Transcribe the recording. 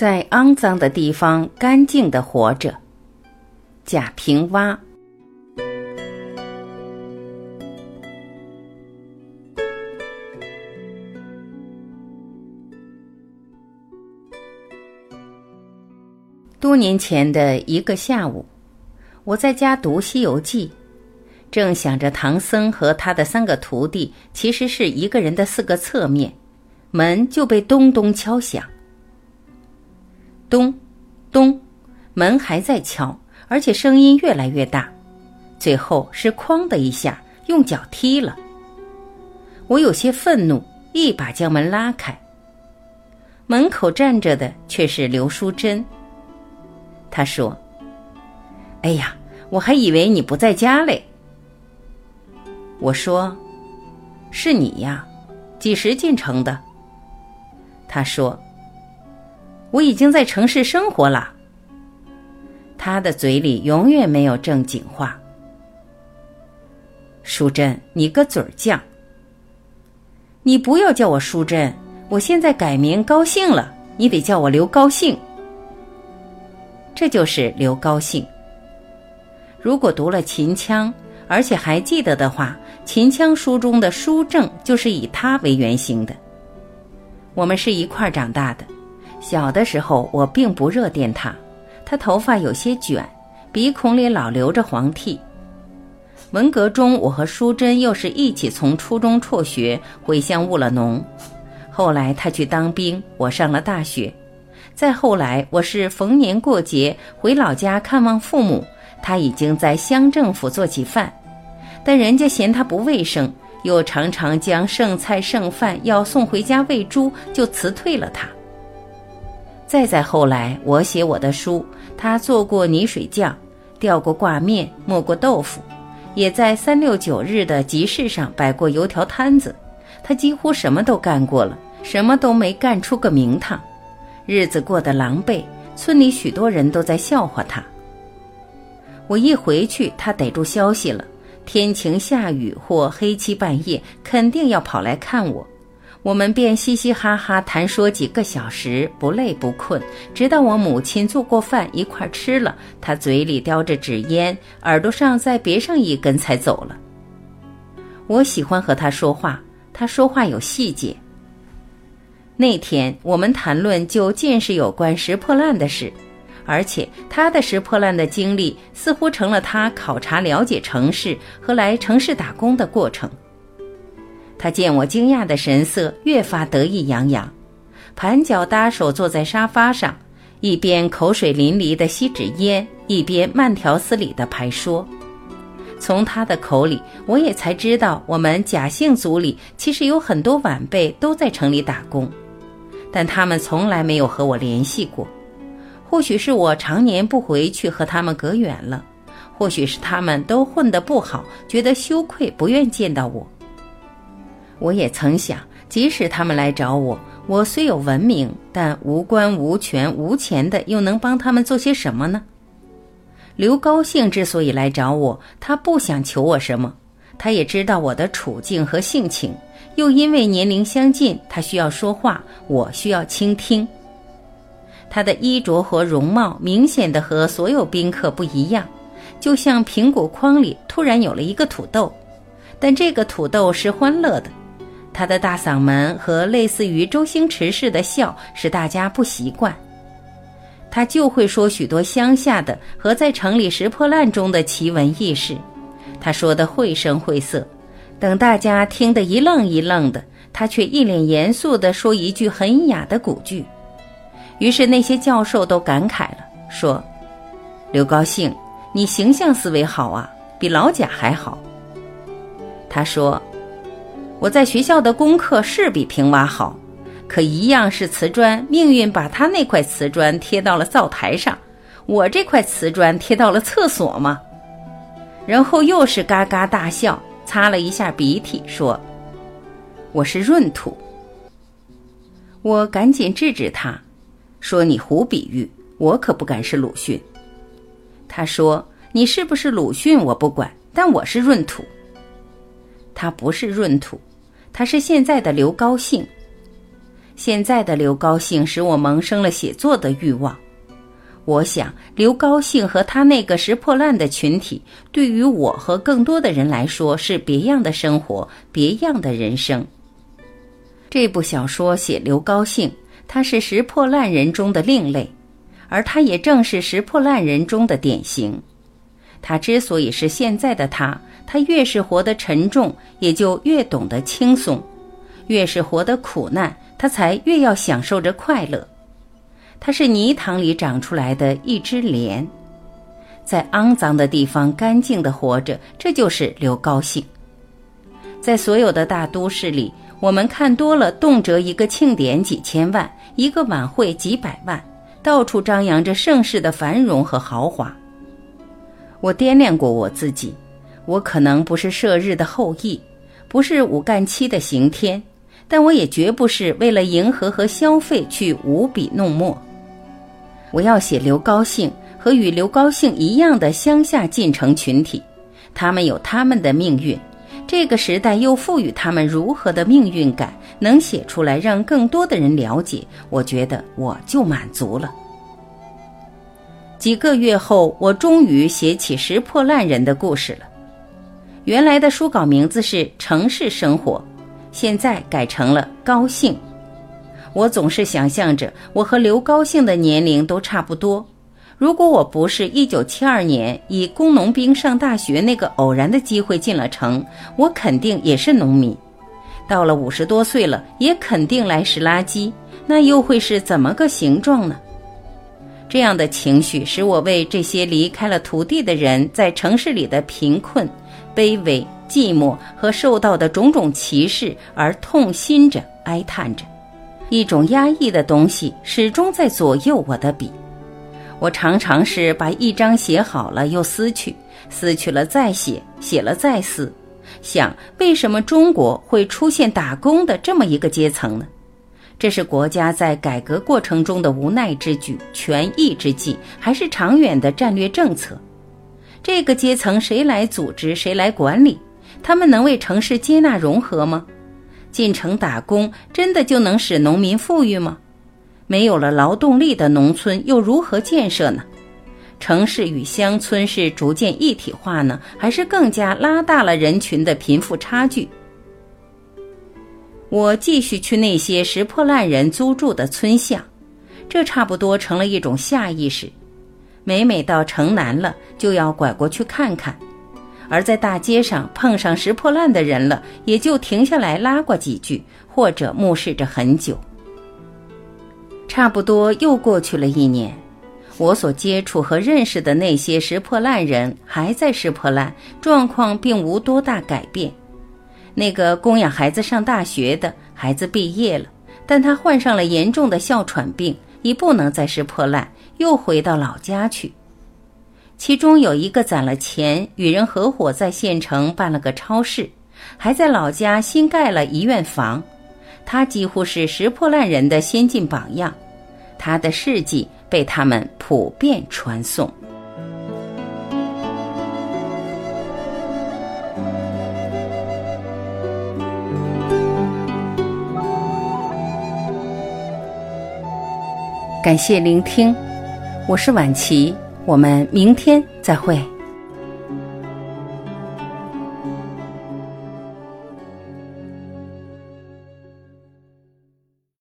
在肮脏的地方干净的活着。贾平凹。多年前的一个下午，我在家读《西游记》，正想着唐僧和他的三个徒弟其实是一个人的四个侧面，门就被咚咚敲响。咚，咚，门还在敲，而且声音越来越大，最后是哐的一下，用脚踢了。我有些愤怒，一把将门拉开。门口站着的却是刘淑珍。他说：“哎呀，我还以为你不在家嘞。”我说：“是你呀，几时进城的？”他说：“我已经在城市生活了。”他的嘴里永远没有正经话。淑珍，你个嘴儿犟！你不要叫我淑珍，我现在改名高兴了，你得叫我刘高兴。这就是刘高兴。如果读了秦腔，而且还记得的话，秦腔书中的书正就是以他为原型的。我们是一块儿长大的，小的时候我并不热恋他，他头发有些卷，鼻孔里老留着黄涕。文革中，我和淑珍又是一起从初中辍学回乡务了农，后来他去当兵，我上了大学。再后来，我是逢年过节回老家看望父母，他已经在乡政府做起饭，但人家嫌他不卫生，又常常将剩菜剩饭要送回家喂猪，就辞退了他。再再后来，我写我的书，他做过泥水匠，吊过挂面，磨过豆腐，也在三六九日的集市上摆过油条摊子，他几乎什么都干过了，什么都没干出个名堂。日子过得狼狈，村里许多人都在笑话他。我一回去，他逮住消息了，天晴下雨或黑漆半夜，肯定要跑来看我。我们便嘻嘻哈哈谈说几个小时，不累不困，直到我母亲做过饭一块吃了，他嘴里叼着纸烟，耳朵上再别上一根才走了。我喜欢和他说话，他说话有细节。那天我们谈论就尽是有关拾破烂的事，而且他的拾破烂的经历似乎成了他考察了解城市和来城市打工的过程。他见我惊讶的神色，越发得意洋洋，盘脚搭手坐在沙发上，一边口水淋漓的吸纸烟，一边慢条斯理的排说。从他的口里，我也才知道，我们贾姓族里其实有很多晚辈都在城里打工。但他们从来没有和我联系过，或许是我常年不回去和他们隔远了，或许是他们都混得不好，觉得羞愧，不愿见到我。我也曾想，即使他们来找我，我虽有文明，但无官无权无钱的，又能帮他们做些什么呢？刘高兴之所以来找我，他不想求我什么，他也知道我的处境和性情。又因为年龄相近，他需要说话，我需要倾听。他的衣着和容貌明显的和所有宾客不一样，就像苹果筐里突然有了一个土豆，但这个土豆是欢乐的。他的大嗓门和类似于周星驰式的笑使大家不习惯。他就会说许多乡下的和在城里拾破烂中的奇闻异事，他说的绘声绘色。等大家听得一愣一愣的，他却一脸严肃地说一句很雅的古句。于是那些教授都感慨了，说：“刘高兴，你形象思维好啊，比老贾还好。”他说：“我在学校的功课是比平娃好，可一样是瓷砖，命运把他那块瓷砖贴到了灶台上，我这块瓷砖贴到了厕所嘛。”然后又是嘎嘎大笑。擦了一下鼻涕，说：“我是闰土。”我赶紧制止他，说：“你胡比喻，我可不敢是鲁迅。”他说：“你是不是鲁迅我不管，但我是闰土。”他不是闰土，他是现在的刘高兴。现在的刘高兴使我萌生了写作的欲望。我想，刘高兴和他那个拾破烂的群体，对于我和更多的人来说是别样的生活，别样的人生。这部小说写刘高兴，他是拾破烂人中的另类，而他也正是拾破烂人中的典型。他之所以是现在的他，他越是活得沉重，也就越懂得轻松；越是活得苦难，他才越要享受着快乐。它是泥塘里长出来的一只莲，在肮脏的地方干净的活着，这就是刘高兴。在所有的大都市里，我们看多了，动辄一个庆典几千万，一个晚会几百万，到处张扬着盛世的繁荣和豪华。我掂量过我自己，我可能不是射日的后裔，不是五干七的刑天，但我也绝不是为了迎合和消费去舞笔弄墨。我要写刘高兴和与刘高兴一样的乡下进城群体，他们有他们的命运，这个时代又赋予他们如何的命运感，能写出来让更多的人了解，我觉得我就满足了。几个月后，我终于写起拾破烂人的故事了。原来的书稿名字是《城市生活》，现在改成了《高兴》。我总是想象着我和刘高兴的年龄都差不多。如果我不是一九七二年以工农兵上大学那个偶然的机会进了城，我肯定也是农民。到了五十多岁了，也肯定来拾垃圾，那又会是怎么个形状呢？这样的情绪使我为这些离开了土地的人在城市里的贫困、卑微、寂寞和受到的种种歧视而痛心着、哀叹着。一种压抑的东西始终在左右我的笔，我常常是把一张写好了又撕去，撕去了再写，写了再撕，想为什么中国会出现打工的这么一个阶层呢？这是国家在改革过程中的无奈之举、权宜之计，还是长远的战略政策？这个阶层谁来组织？谁来管理？他们能为城市接纳融合吗？进城打工真的就能使农民富裕吗？没有了劳动力的农村又如何建设呢？城市与乡村是逐渐一体化呢，还是更加拉大了人群的贫富差距？我继续去那些拾破烂人租住的村巷，这差不多成了一种下意识。每每到城南了，就要拐过去看看。而在大街上碰上拾破烂的人了，也就停下来拉过几句，或者目视着很久。差不多又过去了一年，我所接触和认识的那些拾破烂人还在拾破烂，状况并无多大改变。那个供养孩子上大学的孩子毕业了，但他患上了严重的哮喘病，已不能再拾破烂，又回到老家去。其中有一个攒了钱，与人合伙在县城办了个超市，还在老家新盖了一院房。他几乎是拾破烂人的先进榜样，他的事迹被他们普遍传颂。感谢聆听，我是晚琪。我们明天再会。